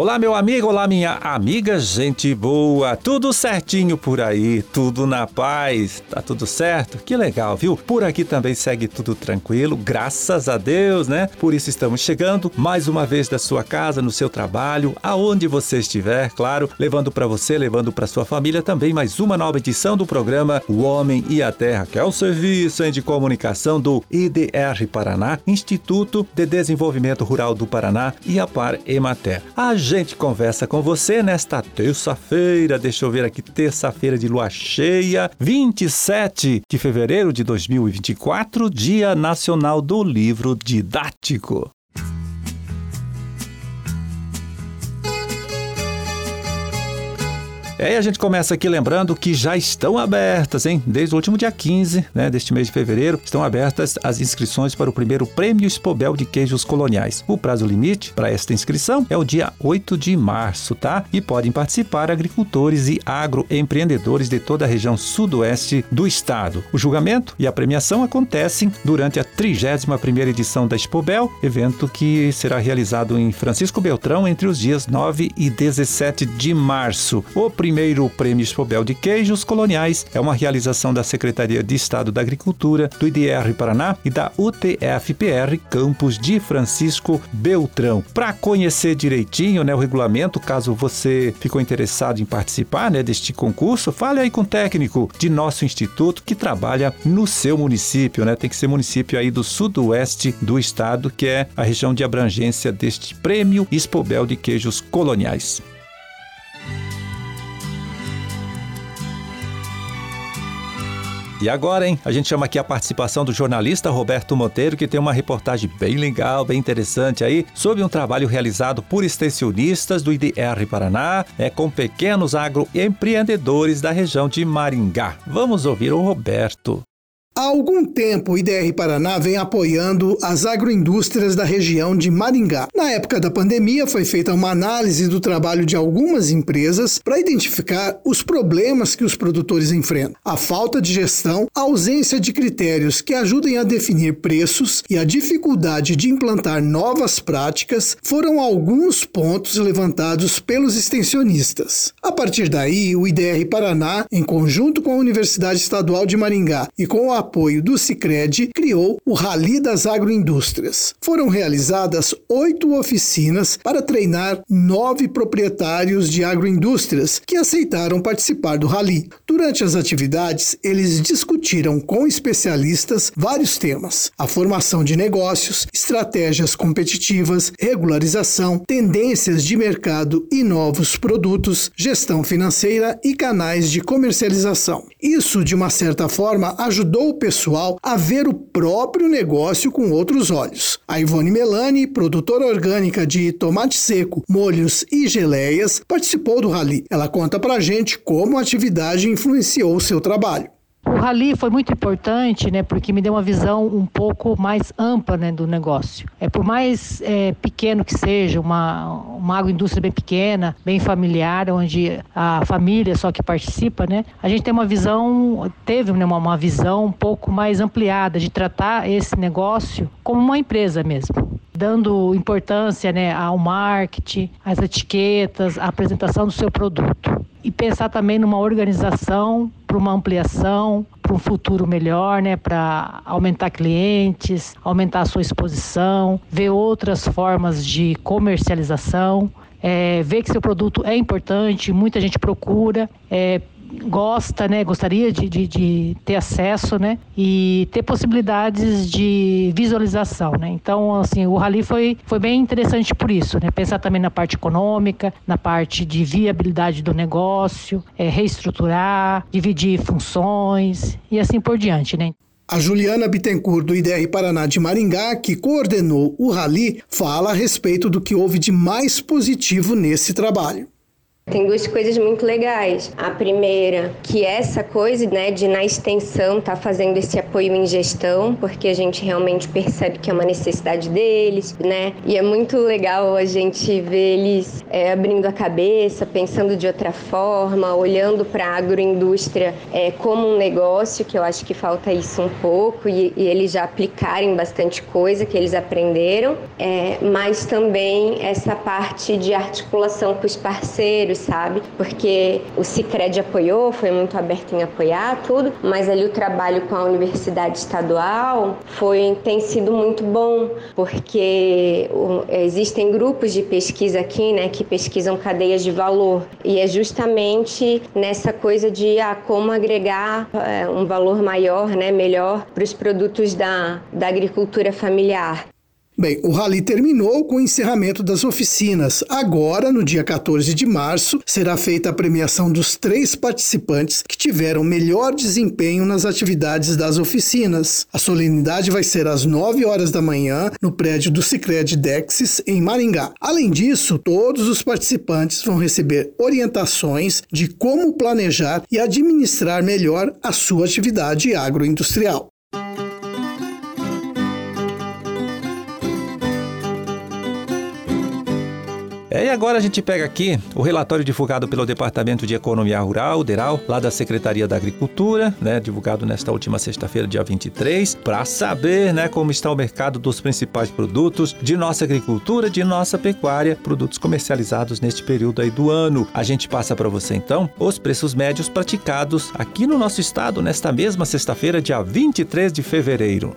Olá, meu amigo, olá, minha amiga, gente boa, tudo certinho por aí, tudo na paz, tá tudo certo? Que legal, viu? Por aqui também segue tudo tranquilo, graças a Deus, né? Por isso estamos chegando mais uma vez da sua casa, no seu trabalho, aonde você estiver, claro, levando para você, levando para sua família também mais uma nova edição do programa O Homem e a Terra, que é o serviço de comunicação do IDR Paraná, Instituto de Desenvolvimento Rural do Paraná e a Par Emater. A gente conversa com você nesta terça-feira, deixa eu ver aqui, terça-feira de lua cheia, 27 de fevereiro de 2024, Dia Nacional do Livro Didático. É, e a gente começa aqui lembrando que já estão abertas, hein? Desde o último dia 15 né, deste mês de fevereiro, estão abertas as inscrições para o primeiro Prêmio Espobel de Queijos Coloniais. O prazo limite para esta inscrição é o dia 8 de março, tá? E podem participar agricultores e agroempreendedores de toda a região sudoeste do estado. O julgamento e a premiação acontecem durante a 31ª edição da Espobel, evento que será realizado em Francisco Beltrão entre os dias 9 e 17 de março. O primeiro Prêmio Espobel de Queijos Coloniais é uma realização da Secretaria de Estado da Agricultura, do IDR Paraná e da UTFPR Campos de Francisco Beltrão. Para conhecer direitinho né, o regulamento, caso você ficou interessado em participar né, deste concurso, fale aí com o técnico de nosso instituto que trabalha no seu município. Né? Tem que ser município aí do sudoeste do estado, que é a região de abrangência deste Prêmio Espobel de Queijos Coloniais. E agora, hein? A gente chama aqui a participação do jornalista Roberto Monteiro, que tem uma reportagem bem legal, bem interessante aí, sobre um trabalho realizado por extensionistas do IDR Paraná, é, com pequenos agroempreendedores da região de Maringá. Vamos ouvir o Roberto. Há algum tempo, o IDR Paraná vem apoiando as agroindústrias da região de Maringá. Na época da pandemia, foi feita uma análise do trabalho de algumas empresas para identificar os problemas que os produtores enfrentam. A falta de gestão, a ausência de critérios que ajudem a definir preços e a dificuldade de implantar novas práticas foram alguns pontos levantados pelos extensionistas. A partir daí, o IDR Paraná, em conjunto com a Universidade Estadual de Maringá e com a apoio do Cicred, criou o Rally das Agroindústrias. Foram realizadas oito oficinas para treinar nove proprietários de agroindústrias que aceitaram participar do Rally. Durante as atividades, eles discutiram com especialistas vários temas: a formação de negócios, estratégias competitivas, regularização, tendências de mercado e novos produtos, gestão financeira e canais de comercialização. Isso, de uma certa forma, ajudou pessoal a ver o próprio negócio com outros olhos. A Ivone Melani, produtora orgânica de tomate seco, molhos e geleias, participou do rally. Ela conta pra gente como a atividade influenciou o seu trabalho. Rally foi muito importante, né, porque me deu uma visão um pouco mais ampla, né, do negócio. É por mais é, pequeno que seja, uma uma agroindústria bem pequena, bem familiar, onde a família só que participa, né? A gente tem uma visão, teve né, uma, uma visão um pouco mais ampliada de tratar esse negócio como uma empresa mesmo dando importância né, ao marketing, às etiquetas, à apresentação do seu produto. E pensar também numa organização para uma ampliação, para um futuro melhor, né, para aumentar clientes, aumentar a sua exposição, ver outras formas de comercialização, é, ver que seu produto é importante, muita gente procura, é, gosta, né, gostaria de, de, de, ter acesso, né, e ter possibilidades de visualização, né. Então, assim, o Rally foi, foi bem interessante por isso, né, pensar também na parte econômica, na parte de viabilidade do negócio, é, reestruturar, dividir funções e assim por diante, né. A Juliana Bittencourt, do IDR Paraná de Maringá, que coordenou o Rally, fala a respeito do que houve de mais positivo nesse trabalho. Tem duas coisas muito legais. A primeira, que essa coisa, né, de na extensão tá fazendo esse apoio em gestão, porque a gente realmente percebe que é uma necessidade deles, né? E é muito legal a gente ver eles é, abrindo a cabeça, pensando de outra forma, olhando para a agroindústria é, como um negócio, que eu acho que falta isso um pouco, e, e eles já aplicarem bastante coisa que eles aprenderam, é, mas também essa parte de articulação com os parceiros, sabe? Porque o Cicred apoiou, foi muito aberto em apoiar tudo, mas ali o trabalho com a universidade estadual foi tem sido muito bom, porque existem grupos de pesquisa aqui, né, que pesquisam cadeias de valor, e é justamente nessa coisa de ah, como agregar é, um valor maior, né, melhor para os produtos da, da agricultura familiar. Bem, o rally terminou com o encerramento das oficinas. Agora, no dia 14 de março, será feita a premiação dos três participantes que tiveram melhor desempenho nas atividades das oficinas. A solenidade vai ser às 9 horas da manhã no prédio do Sicredi Dexis, em Maringá. Além disso, todos os participantes vão receber orientações de como planejar e administrar melhor a sua atividade agroindustrial. É, e agora a gente pega aqui o relatório divulgado pelo Departamento de Economia Rural, DERAL, lá da Secretaria da Agricultura, né, divulgado nesta última sexta-feira, dia 23, para saber, né, como está o mercado dos principais produtos de nossa agricultura, de nossa pecuária, produtos comercializados neste período aí do ano. A gente passa para você então os preços médios praticados aqui no nosso estado nesta mesma sexta-feira, dia 23 de fevereiro.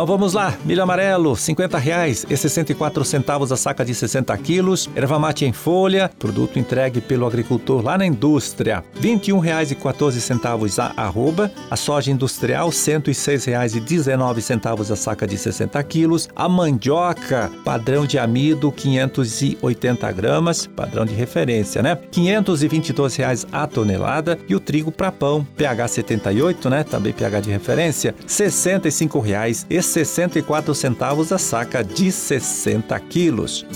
Então vamos lá, milho amarelo, 50 reais e 64 centavos a saca de 60 quilos, erva mate em folha, produto entregue pelo agricultor lá na indústria, 21 reais e 14 centavos a arroba, a soja industrial, 106 reais e 19 centavos a saca de 60 quilos, a mandioca, padrão de amido, 580 gramas, padrão de referência, né? 522 reais a tonelada e o trigo para pão, pH 78, né? Também pH de referência, 65 reais e 64 centavos a saca de 60 quilos.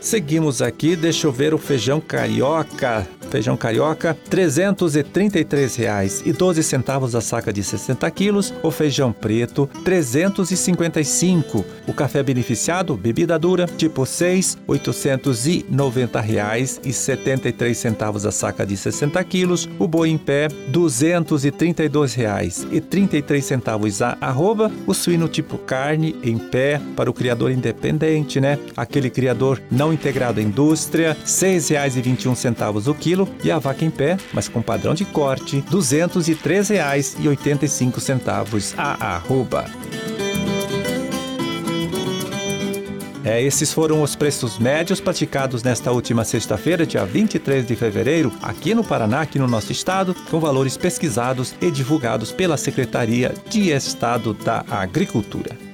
Seguimos aqui, deixa eu ver o feijão carioca Feijão carioca, R$ 333,12 a saca de 60 quilos. O feijão preto, R$ 355. O café beneficiado, bebida dura, tipo 6, R$ 890,73 a saca de 60 quilos. O boi em pé, R$ 232,33 a arroba. O suíno tipo carne em pé para o criador independente, né? Aquele criador não integrado à indústria, R$ 6,21 o quilo quilo e a vaca em pé, mas com padrão de corte, R$ 203,85 a arroba. É, esses foram os preços médios praticados nesta última sexta-feira, dia 23 de fevereiro, aqui no Paraná, aqui no nosso estado, com valores pesquisados e divulgados pela Secretaria de Estado da Agricultura.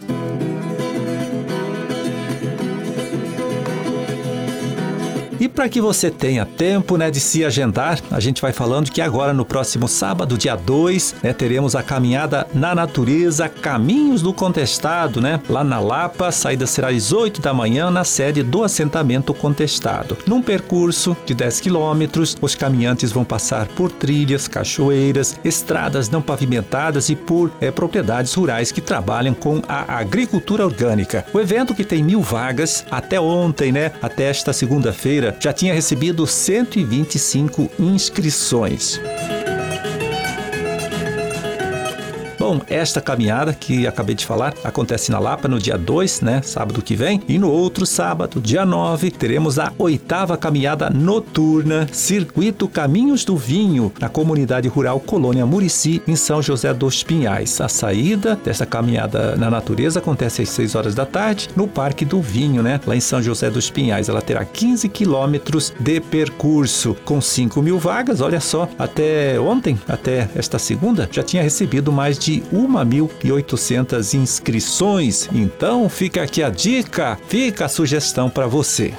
E para que você tenha tempo né, de se agendar, a gente vai falando que agora no próximo sábado, dia 2, né, teremos a caminhada na natureza Caminhos do Contestado, né? Lá na Lapa, a saída será às 8 da manhã na sede do assentamento contestado. Num percurso de 10 quilômetros, os caminhantes vão passar por trilhas, cachoeiras, estradas não pavimentadas e por é, propriedades rurais que trabalham com a agricultura orgânica. O evento que tem mil vagas até ontem, né? Até esta segunda-feira, já tinha recebido 125 inscrições. Bom, esta caminhada que acabei de falar acontece na Lapa no dia 2, né, sábado que vem, e no outro sábado, dia 9, teremos a oitava caminhada noturna Circuito Caminhos do Vinho, na comunidade rural Colônia Murici, em São José dos Pinhais. A saída dessa caminhada na natureza acontece às 6 horas da tarde no Parque do Vinho, né, lá em São José dos Pinhais. Ela terá 15 quilômetros de percurso, com 5 mil vagas. Olha só, até ontem, até esta segunda, já tinha recebido mais de de 1.800 inscrições. Então fica aqui a dica, fica a sugestão para você.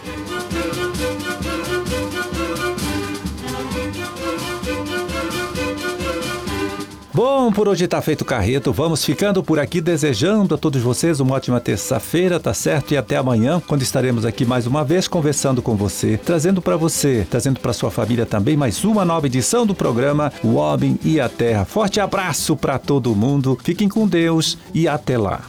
Bom, por hoje tá feito carreto. Vamos ficando por aqui desejando a todos vocês uma ótima terça-feira, tá certo? E até amanhã, quando estaremos aqui mais uma vez conversando com você, trazendo para você, trazendo para sua família também mais uma nova edição do programa O Homem e a Terra. Forte abraço para todo mundo. Fiquem com Deus e até lá.